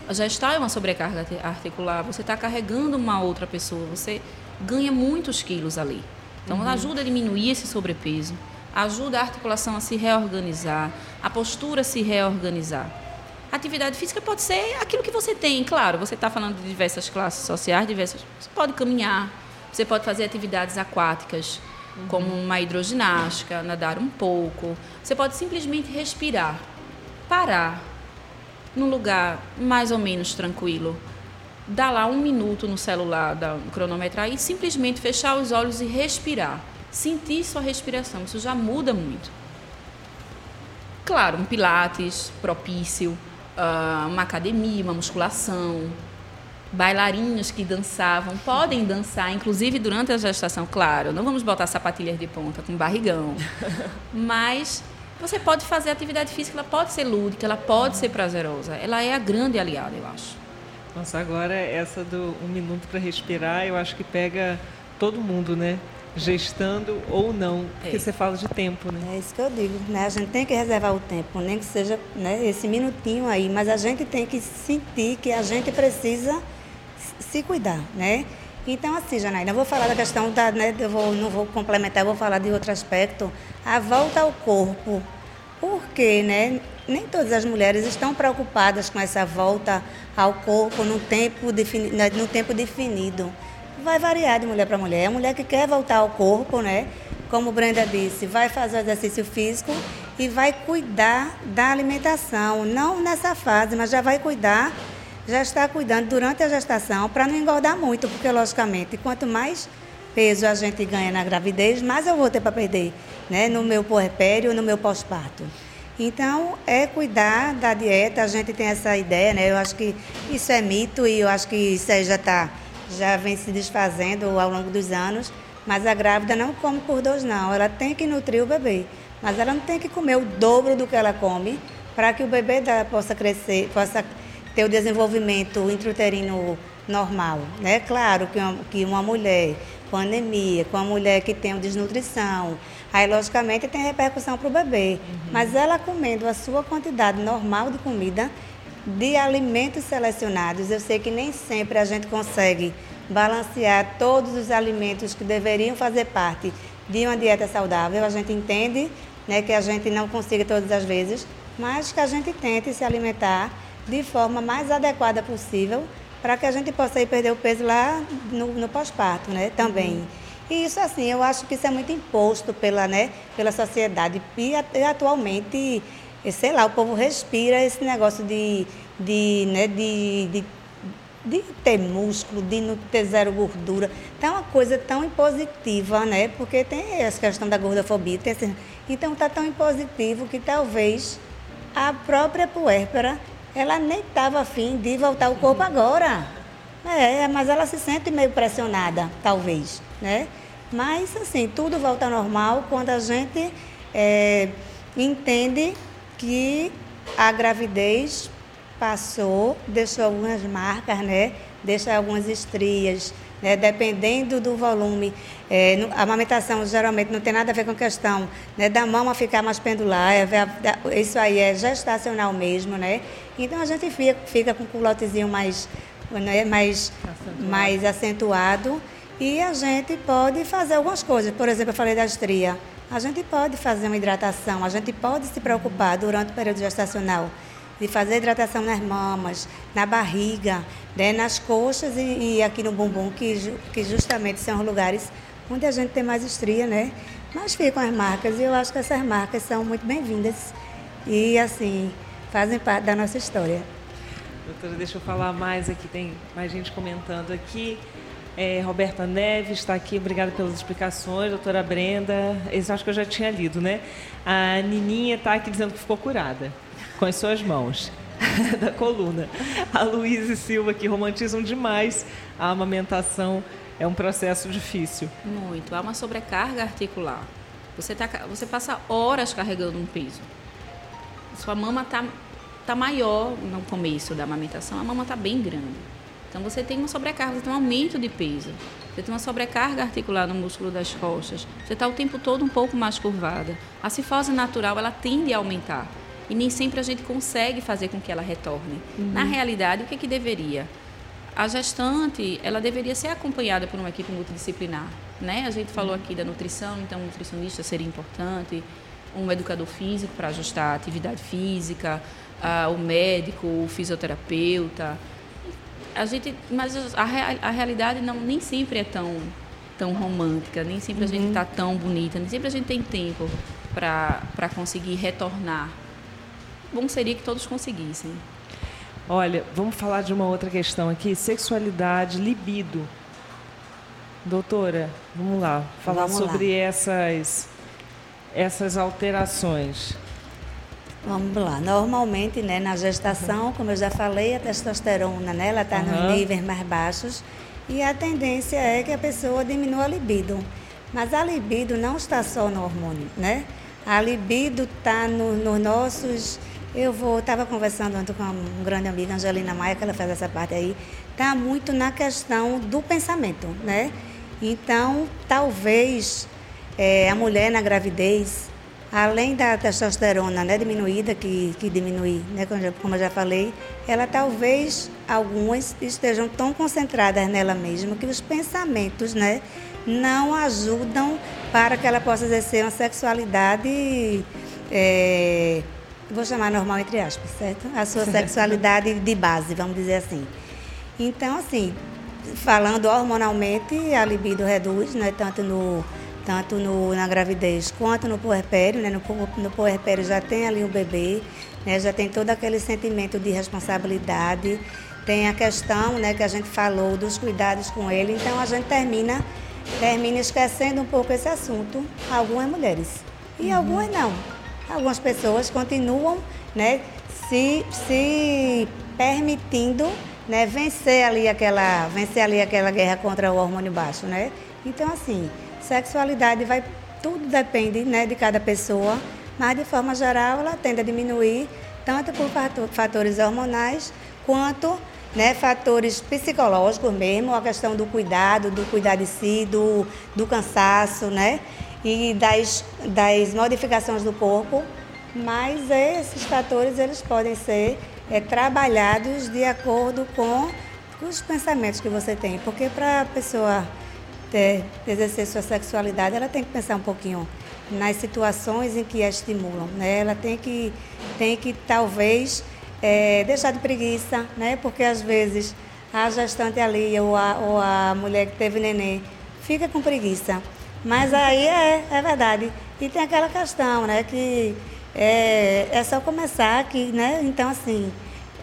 Já está em uma sobrecarga articular. Você está carregando uma outra pessoa. Você ganha muitos quilos ali. Então, uhum. ajuda a diminuir esse sobrepeso, ajuda a articulação a se reorganizar, a postura a se reorganizar. Atividade física pode ser aquilo que você tem, claro. Você está falando de diversas classes sociais, diversas. Você pode caminhar, você pode fazer atividades aquáticas, uhum. como uma hidroginástica, nadar um pouco. Você pode simplesmente respirar, parar num lugar mais ou menos tranquilo, dar lá um minuto no celular, da cronometrar e simplesmente fechar os olhos e respirar. Sentir sua respiração, isso já muda muito. Claro, um pilates propício, ah, uma academia, uma musculação, bailarinos que dançavam, podem dançar, inclusive durante a gestação, claro, não vamos botar sapatilhas de ponta com barrigão, mas você pode fazer atividade física, ela pode ser lúdica, ela pode ser prazerosa, ela é a grande aliada, eu acho. Nossa, agora essa do um minuto para respirar, eu acho que pega todo mundo, né? Gestando ou não, porque é. você fala de tempo, né? É isso que eu digo, né? A gente tem que reservar o tempo, nem que seja né, esse minutinho aí, mas a gente tem que sentir que a gente precisa se cuidar, né? Então, assim, Janaína, eu vou falar da questão da, né, eu vou, não vou complementar, eu vou falar de outro aspecto, a volta ao corpo. Porque, né, nem todas as mulheres estão preocupadas com essa volta ao corpo no tempo, defini, né, no tempo definido vai variar de mulher para mulher. A mulher que quer voltar ao corpo, né? Como Brenda disse, vai fazer exercício físico e vai cuidar da alimentação. Não nessa fase, mas já vai cuidar, já está cuidando durante a gestação para não engordar muito, porque logicamente, quanto mais peso a gente ganha na gravidez, mais eu vou ter para perder, né? No meu puerpério, no meu pós-parto. Então, é cuidar da dieta, a gente tem essa ideia, né? Eu acho que isso é mito e eu acho que isso aí já está já vem se desfazendo ao longo dos anos, mas a grávida não come por dois não, ela tem que nutrir o bebê, mas ela não tem que comer o dobro do que ela come para que o bebê dela possa crescer, possa ter o desenvolvimento intrauterino normal, né? Claro que uma, que uma mulher com anemia, com uma mulher que tem desnutrição, aí logicamente tem repercussão para o bebê, uhum. mas ela comendo a sua quantidade normal de comida, de alimentos selecionados. Eu sei que nem sempre a gente consegue balancear todos os alimentos que deveriam fazer parte de uma dieta saudável. A gente entende né, que a gente não consiga todas as vezes, mas que a gente tente se alimentar de forma mais adequada possível para que a gente possa ir perder o peso lá no, no pós-parto, né, também. Uhum. E isso, assim, eu acho que isso é muito imposto pela, né, pela sociedade. E atualmente e, sei lá, o povo respira esse negócio de, de, né, de, de, de ter músculo, de não ter zero gordura. Então, é uma coisa tão impositiva, né? Porque tem essa questão da gordofobia. Então, está tão impositivo que talvez a própria puérpera, ela nem estava afim de voltar ao corpo agora. É, mas ela se sente meio pressionada, talvez, né? Mas, assim, tudo volta ao normal quando a gente é, entende que a gravidez passou, deixou algumas marcas, né? Deixa algumas estrias, né? dependendo do volume. É, a amamentação geralmente não tem nada a ver com a questão né? da mama ficar mais pendular, é, isso aí é gestacional mesmo, né? Então a gente fica, fica com o culotezinho mais, né? mais, acentuado. mais acentuado e a gente pode fazer algumas coisas. Por exemplo, eu falei da estria. A gente pode fazer uma hidratação, a gente pode se preocupar durante o período gestacional de fazer hidratação nas mamas, na barriga, né, nas coxas e, e, aqui no bumbum, que, que justamente são os lugares onde a gente tem mais estria, né? Mas ficam as marcas e eu acho que essas marcas são muito bem-vindas e, assim, fazem parte da nossa história. Doutora, deixa eu falar mais aqui, tem mais gente comentando aqui. É, Roberta Neves está aqui, obrigada pelas explicações. Doutora Brenda, isso acho que eu já tinha lido, né? A Nininha está aqui dizendo que ficou curada com as suas mãos da coluna. A Luísa Silva que romantizam demais a amamentação. É um processo difícil. Muito. Há uma sobrecarga articular. Você, tá, você passa horas carregando um peso. Sua mama está tá maior no começo da amamentação, a mama está bem grande. Então você tem uma sobrecarga, você tem um aumento de peso. Você tem uma sobrecarga articular no músculo das costas. Você está o tempo todo um pouco mais curvada. A cifose natural ela tende a aumentar e nem sempre a gente consegue fazer com que ela retorne. Uhum. Na realidade, o que, que deveria? A gestante, ela deveria ser acompanhada por uma equipe multidisciplinar, né? A gente falou aqui da nutrição, então o nutricionista seria importante, um educador físico para ajustar a atividade física, uh, o médico, o fisioterapeuta. A gente, mas a, a realidade não nem sempre é tão tão romântica, nem sempre uhum. a gente está uhum. tão bonita, nem sempre a gente tem tempo para conseguir retornar. Bom seria que todos conseguissem. Olha, vamos falar de uma outra questão aqui: sexualidade, libido. Doutora, vamos lá, falar vamos sobre lá. essas essas alterações. Vamos lá. Normalmente, né, na gestação, como eu já falei, a testosterona, né, ela está uhum. nos níveis mais baixos e a tendência é que a pessoa diminua a libido. Mas a libido não está só no hormônio, né? A libido está nos no nossos eu vou, estava conversando ontem com uma grande amiga, Angelina Maia, que ela faz essa parte aí, está muito na questão do pensamento, né? Então, talvez é, a mulher na gravidez, além da testosterona né, diminuída, que, que diminui, né, como, eu já, como eu já falei, ela talvez, algumas estejam tão concentradas nela mesma que os pensamentos né, não ajudam para que ela possa exercer uma sexualidade. É, vou chamar normal entre aspas, certo? A sua sexualidade de base, vamos dizer assim. Então, assim, falando hormonalmente, a libido reduz, né? Tanto no tanto no, na gravidez quanto no puerpério, né? No, no puerpério já tem ali o bebê, né? Já tem todo aquele sentimento de responsabilidade, tem a questão, né? Que a gente falou dos cuidados com ele. Então a gente termina termina esquecendo um pouco esse assunto, algumas mulheres e uhum. algumas não algumas pessoas continuam né, se, se permitindo né, vencer, ali aquela, vencer ali aquela guerra contra o hormônio baixo. Né? Então, assim, sexualidade vai. Tudo depende né, de cada pessoa, mas de forma geral ela tende a diminuir tanto por fatores hormonais quanto né, fatores psicológicos mesmo, a questão do cuidado, do cuidar de si, do, do cansaço, né? e das, das modificações do corpo, mas esses fatores eles podem ser é, trabalhados de acordo com os pensamentos que você tem, porque para a pessoa ter, exercer sua sexualidade, ela tem que pensar um pouquinho nas situações em que a estimulam, né? Ela tem que, tem que talvez é, deixar de preguiça, né? Porque às vezes a gestante ali ou a, ou a mulher que teve neném fica com preguiça. Mas aí é, é verdade. E tem aquela questão, né, que é, é só começar aqui, né? Então, assim,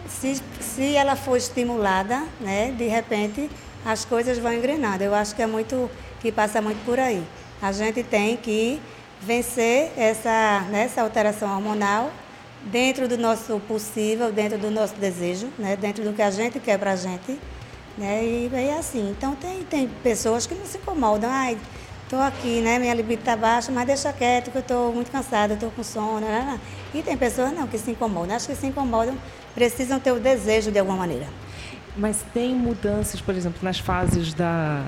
se, se ela for estimulada, né, de repente as coisas vão engrenando. Eu acho que é muito, que passa muito por aí. A gente tem que vencer essa, né, essa alteração hormonal dentro do nosso possível, dentro do nosso desejo, né, dentro do que a gente quer para a gente. Né, e é assim. Então, tem, tem pessoas que não se incomodam. Ai, estou aqui, né? Minha libido está baixa, mas deixa quieto que eu estou muito cansada, estou com sono. Né, né, né? E tem pessoas não que se incomodam. Acho que se incomodam, precisam ter o desejo de alguma maneira. Mas tem mudanças, por exemplo, nas fases da,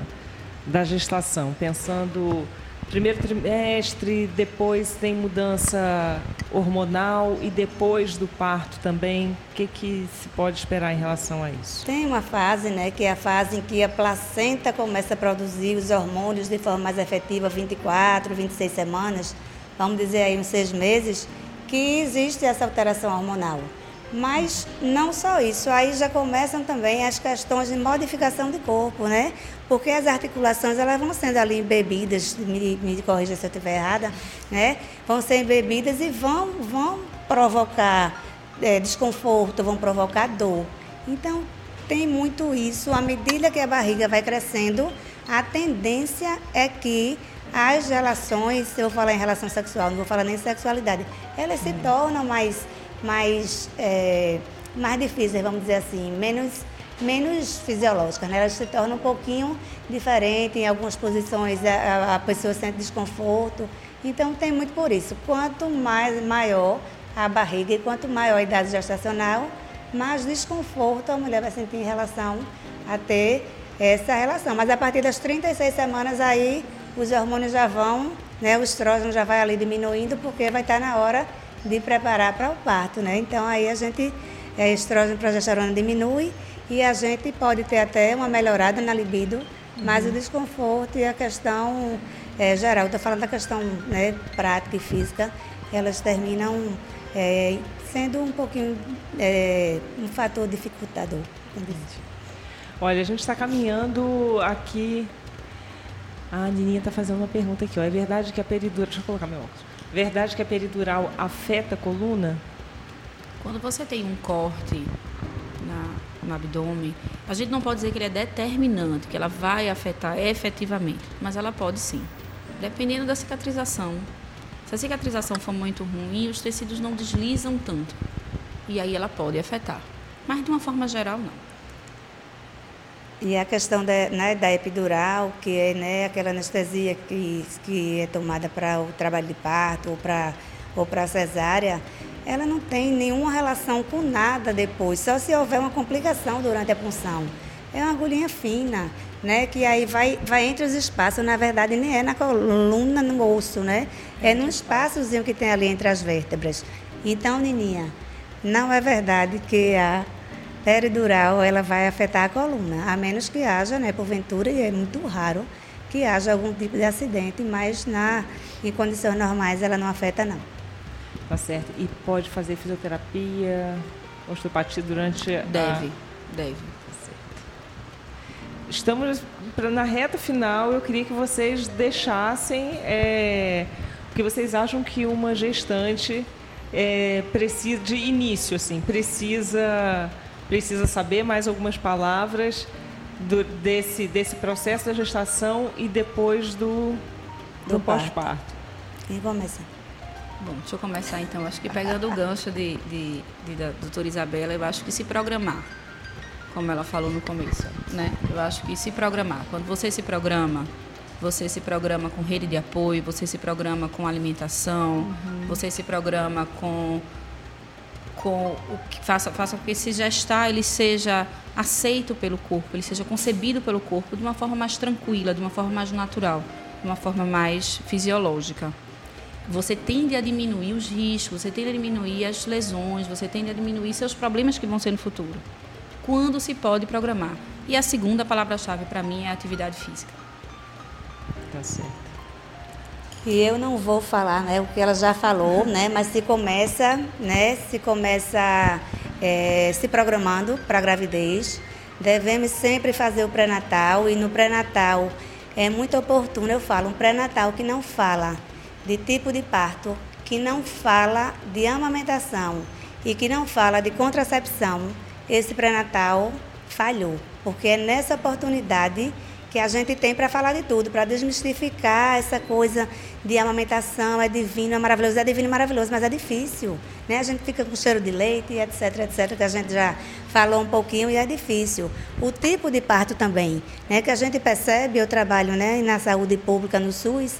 da gestação, pensando primeiro trimestre, depois tem mudança hormonal e depois do parto também. O que, que se pode esperar em relação a isso? Tem uma fase, né, que é a fase em que a placenta começa a produzir os hormônios de forma mais efetiva, 24, 26 semanas, vamos dizer aí uns seis meses, que existe essa alteração hormonal. Mas não só isso, aí já começam também as questões de modificação de corpo, né? Porque as articulações elas vão sendo ali embebidas, me, me corrija se eu estiver errada, né? Vão ser embebidas e vão, vão provocar é, desconforto, vão provocar dor. Então, tem muito isso. À medida que a barriga vai crescendo, a tendência é que as relações, se eu falar em relação sexual, não vou falar nem sexualidade, elas se tornam mais mais, é, mais difíceis, vamos dizer assim, menos, menos fisiológicas. Né? Elas se tornam um pouquinho diferentes, em algumas posições a, a pessoa sente desconforto. Então tem muito por isso. Quanto mais maior a barriga e quanto maior a idade gestacional, mais desconforto a mulher vai sentir em relação a ter essa relação. Mas a partir das 36 semanas aí, os hormônios já vão, né, o estrógeno já vai ali diminuindo, porque vai estar na hora de preparar para o parto, né? Então aí a gente, é, estrógeno e progesterona diminui e a gente pode ter até uma melhorada na libido, mas uhum. o desconforto e a questão é, geral, estou falando da questão né, prática e física, elas terminam é, sendo um pouquinho é, um fator dificultador. Olha, a gente está caminhando aqui. A Nininha está fazendo uma pergunta aqui. Ó. É verdade que a peridural. Deixa eu colocar meu óculos. Verdade que a peridural afeta a coluna? Quando você tem um corte na, no abdômen, a gente não pode dizer que ele é determinante, que ela vai afetar efetivamente, mas ela pode sim, dependendo da cicatrização. Se a cicatrização for muito ruim, os tecidos não deslizam tanto. E aí ela pode afetar. Mas de uma forma geral, não. E a questão da, né, da epidural, que é né, aquela anestesia que, que é tomada para o trabalho de parto ou para ou para cesárea, ela não tem nenhuma relação com nada depois, só se houver uma complicação durante a punção. É uma agulhinha fina, né, que aí vai, vai entre os espaços, na verdade nem é na coluna, no osso, né? É num espaçozinho que tem ali entre as vértebras. Então, Nininha, não é verdade que a peridural ela vai afetar a coluna, a menos que haja, né, porventura, e é muito raro, que haja algum tipo de acidente, mas na, em condições normais ela não afeta não. Tá certo. E pode fazer fisioterapia, osteopatia durante Deve, a... deve. Tá Estamos na reta final. Eu queria que vocês deixassem é, o que vocês acham que uma gestante é, precisa de início, assim, precisa precisa saber mais algumas palavras do, desse desse processo da gestação e depois do do, do pós-parto. Quem começa? Bom, deixa eu começar então. Acho que pegando o gancho de, de, de, da doutora Isabela, eu acho que se programar, como ela falou no começo, né? Eu acho que se programar. Quando você se programa, você se programa com rede de apoio, você se programa com alimentação, uhum. você se programa com com o que faça, faça com que esse gestar ele seja aceito pelo corpo, ele seja concebido pelo corpo de uma forma mais tranquila, de uma forma mais natural, de uma forma mais fisiológica você tende a diminuir os riscos, você tende a diminuir as lesões, você tende a diminuir seus problemas que vão ser no futuro. Quando se pode programar. E a segunda palavra-chave para mim é a atividade física. Tá certo. E eu não vou falar né, o que ela já falou, né, mas se começa, né, se começa é, se programando para a gravidez, devemos sempre fazer o pré-natal e no pré-natal é muito oportuno, eu falo, um pré-natal que não fala de tipo de parto que não fala de amamentação e que não fala de contracepção, esse pré-natal falhou, porque é nessa oportunidade que a gente tem para falar de tudo, para desmistificar essa coisa de amamentação, é divino, é maravilhoso, é divino e maravilhoso, mas é difícil. Né? A gente fica com cheiro de leite, etc, etc, que a gente já falou um pouquinho e é difícil. O tipo de parto também, né? que a gente percebe, eu trabalho né, na saúde pública no SUS,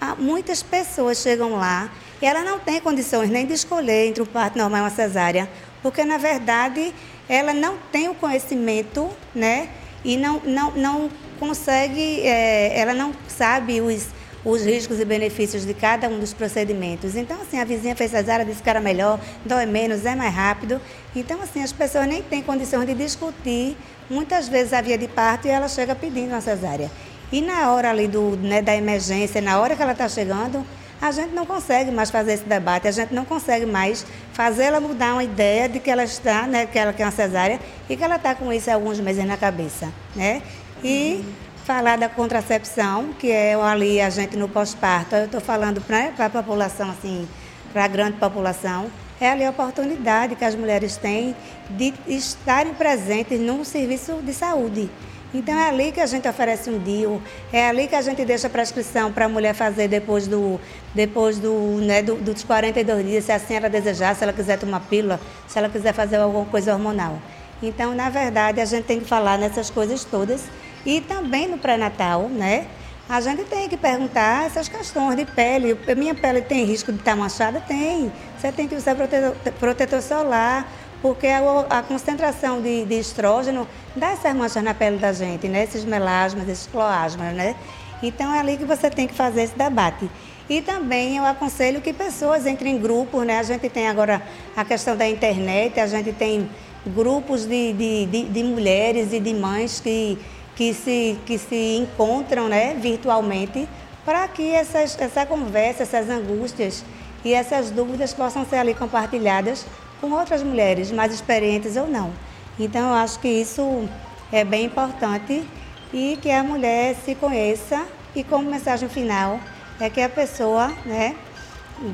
ah, muitas pessoas chegam lá e ela não tem condições nem de escolher entre um parto normal e uma cesárea, porque na verdade ela não tem o conhecimento, né? E não, não, não consegue, é, ela não sabe os, os riscos e benefícios de cada um dos procedimentos. Então, assim, a vizinha fez cesárea, disse que era melhor, dói menos, é mais rápido. Então, assim, as pessoas nem têm condições de discutir muitas vezes a via de parto e ela chega pedindo uma cesárea. E na hora ali do, né, da emergência, na hora que ela está chegando, a gente não consegue mais fazer esse debate, a gente não consegue mais fazer ela mudar uma ideia de que ela está, né, que ela quer uma cesárea e que ela está com isso há alguns meses na cabeça, né? E falar da contracepção, que é ali a gente no pós-parto, eu estou falando para a população, assim, para a grande população, é ali a oportunidade que as mulheres têm de estarem presentes num serviço de saúde. Então é ali que a gente oferece um DIU, é ali que a gente deixa a prescrição para a mulher fazer depois, do, depois do, né, do, dos 42 dias, se assim ela desejar, se ela quiser tomar pílula, se ela quiser fazer alguma coisa hormonal. Então, na verdade, a gente tem que falar nessas coisas todas. E também no pré-natal, né? A gente tem que perguntar essas questões de pele. Minha pele tem risco de estar manchada? Tem. Você tem que usar protetor, protetor solar porque a, a concentração de, de, estrógeno dá essas manchas na pele da gente, né? esses melasmas, esses cloasmas, né? Então é ali que você tem que fazer esse debate. E também eu aconselho que pessoas entrem em grupos, né? A gente tem agora a questão da internet, a gente tem grupos de, de, de, de mulheres e de mães que, que, se, que se encontram né, virtualmente para que essas, essa conversa, essas angústias e essas dúvidas possam ser ali compartilhadas com outras mulheres mais experientes ou não. Então, eu acho que isso é bem importante e que a mulher se conheça e como mensagem final é que a pessoa, né,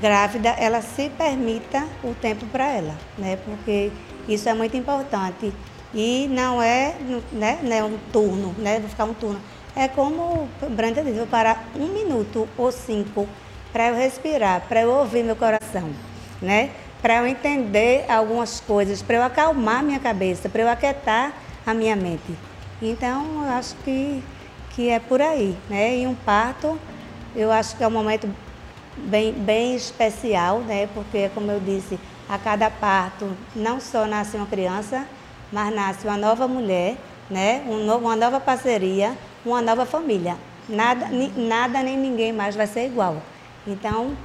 grávida, ela se permita o tempo para ela, né, porque isso é muito importante e não é, né, né um turno, né, vou ficar um turno. É como Brenda disse, vou parar um minuto ou cinco para eu respirar, para eu ouvir meu coração, né? Para eu entender algumas coisas, para eu acalmar minha cabeça, para eu aquietar a minha mente. Então, eu acho que, que é por aí, né? E um parto, eu acho que é um momento bem, bem especial, né? Porque, como eu disse, a cada parto não só nasce uma criança, mas nasce uma nova mulher, né? Um novo, uma nova parceria, uma nova família. Nada, nada nem ninguém mais vai ser igual. Então,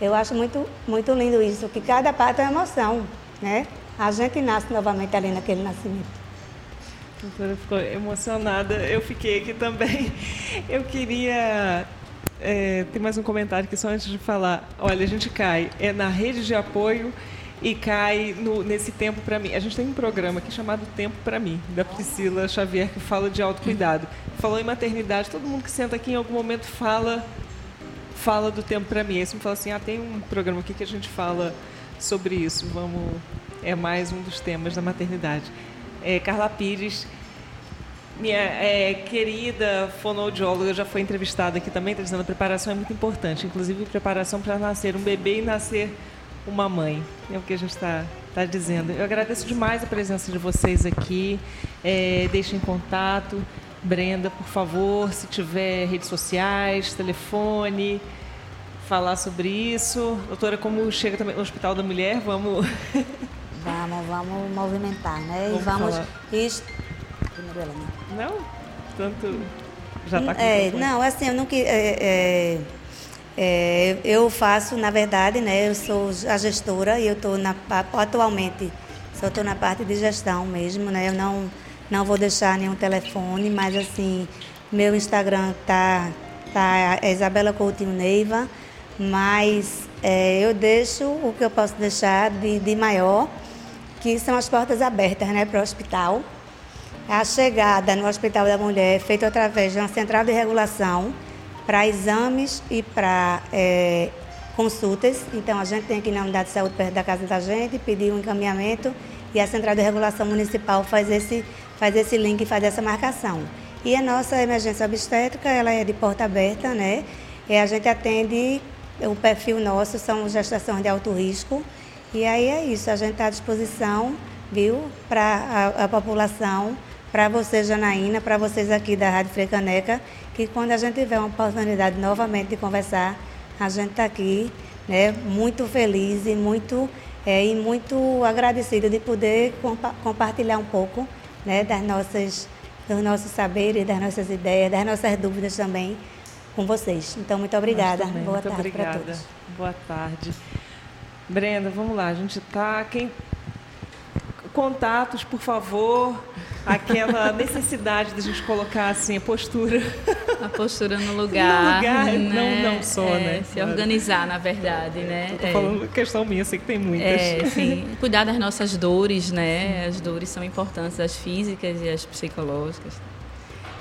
eu acho muito, muito lindo isso, que cada parto é uma emoção, né? A gente nasce novamente ali naquele nascimento. A doutora ficou emocionada, eu fiquei aqui também. Eu queria é, ter mais um comentário aqui só antes de falar. Olha, a gente cai é na rede de apoio e cai no, nesse tempo para mim. A gente tem um programa aqui chamado Tempo para mim, da Priscila Xavier, que fala de autocuidado. Falou em maternidade, todo mundo que senta aqui em algum momento fala fala do tempo para mim. Você me fala assim, ah, tem um programa aqui que a gente fala sobre isso. Vamos, é mais um dos temas da maternidade. É, Carla Pires, minha é, querida fonoaudióloga, já foi entrevistada aqui também, está dizendo a preparação é muito importante, inclusive preparação para nascer um bebê e nascer uma mãe. É o que a gente está tá dizendo. Eu agradeço demais a presença de vocês aqui. É, deixem contato. Brenda, por favor, se tiver redes sociais, telefone, falar sobre isso. Doutora, como chega também no Hospital da Mulher, vamos. Vamos, vamos movimentar, né? Vamos e vamos. Isso. Primeiro ela, né? Não? Tanto. Já está com é, Não, assim, eu não que. É, é é, eu faço, na verdade, né, eu sou a gestora e eu estou atualmente só estou na parte de gestão mesmo, né? Eu não não vou deixar nenhum telefone, mas assim meu Instagram tá tá é Isabela Coutinho Neiva, mas é, eu deixo o que eu posso deixar de, de maior, que são as portas abertas, né, para o hospital. A chegada no Hospital da Mulher é feita através de uma central de regulação para exames e para é, consultas. Então, a gente tem aqui na unidade de saúde perto da casa da gente, pedir um encaminhamento e a Central de Regulação Municipal faz esse, faz esse link e faz essa marcação. E a nossa emergência obstétrica, ela é de porta aberta, né? E a gente atende, o perfil nosso são gestações de alto risco. E aí é isso, a gente está à disposição, viu, para a, a população para você, Janaína, para vocês aqui da Rádio Frecaneca, que quando a gente tiver uma oportunidade novamente de conversar, a gente está aqui, né, muito feliz e muito, é, e muito agradecida de poder compa compartilhar um pouco né, das nossas, dos nossos saberes, das nossas ideias, das nossas dúvidas também com vocês. Então, muito obrigada. Boa muito tarde para todos. Boa tarde. Brenda, vamos lá, a gente está. Quem... Contatos, por favor aquela necessidade da gente colocar assim a postura. A postura no lugar. no lugar, né? não, não só, é, né? Se organizar, na verdade, né? Estou é. falando questão minha, sei que tem muitas. É, sim. Cuidar das nossas dores, né? As dores são importantes, as físicas e as psicológicas.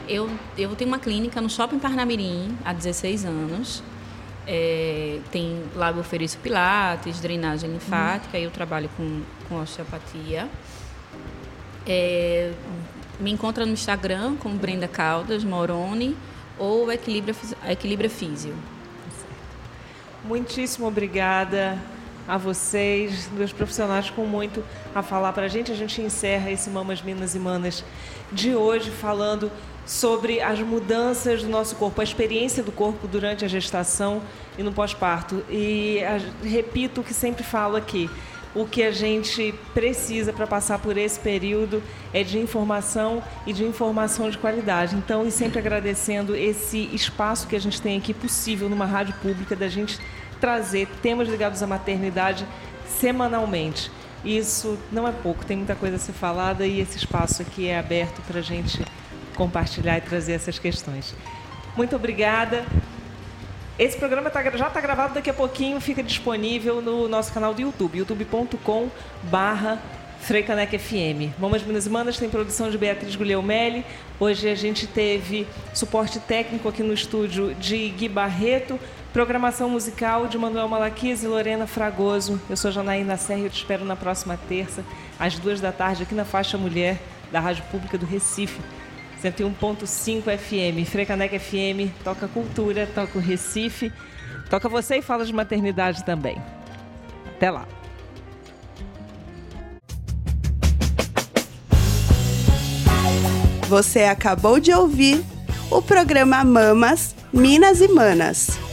Eu, eu tenho uma clínica no Shopping Parnamirim há 16 anos. É, tem lá eu ofereço pilates, drenagem linfática hum. e eu trabalho com, com osteopatia. É, me encontra no Instagram como Brenda Caldas Moroni ou Equilibra, Equilibra Físio. Muitíssimo obrigada a vocês, dois profissionais com muito a falar para a gente. A gente encerra esse Mamas Minas e Manas de hoje falando sobre as mudanças do nosso corpo, a experiência do corpo durante a gestação e no pós-parto. E a, repito o que sempre falo aqui o que a gente precisa para passar por esse período é de informação e de informação de qualidade. Então, e sempre agradecendo esse espaço que a gente tem aqui possível numa rádio pública da gente trazer temas ligados à maternidade semanalmente. Isso não é pouco, tem muita coisa a ser falada e esse espaço aqui é aberto para a gente compartilhar e trazer essas questões. Muito obrigada. Esse programa tá, já está gravado, daqui a pouquinho fica disponível no nosso canal do YouTube, youtube.com barra Freicanec FM. Mamas Minas Manas tem produção de Beatriz Guglielmelli. Hoje a gente teve suporte técnico aqui no estúdio de Gui Barreto, programação musical de Manuel Malaquias e Lorena Fragoso. Eu sou Janaína Serra e eu te espero na próxima terça, às duas da tarde, aqui na Faixa Mulher da Rádio Pública do Recife. 101.5 FM, Frecanec FM, toca cultura, toca o Recife, toca você e fala de maternidade também. Até lá. Você acabou de ouvir o programa Mamas, Minas e Manas.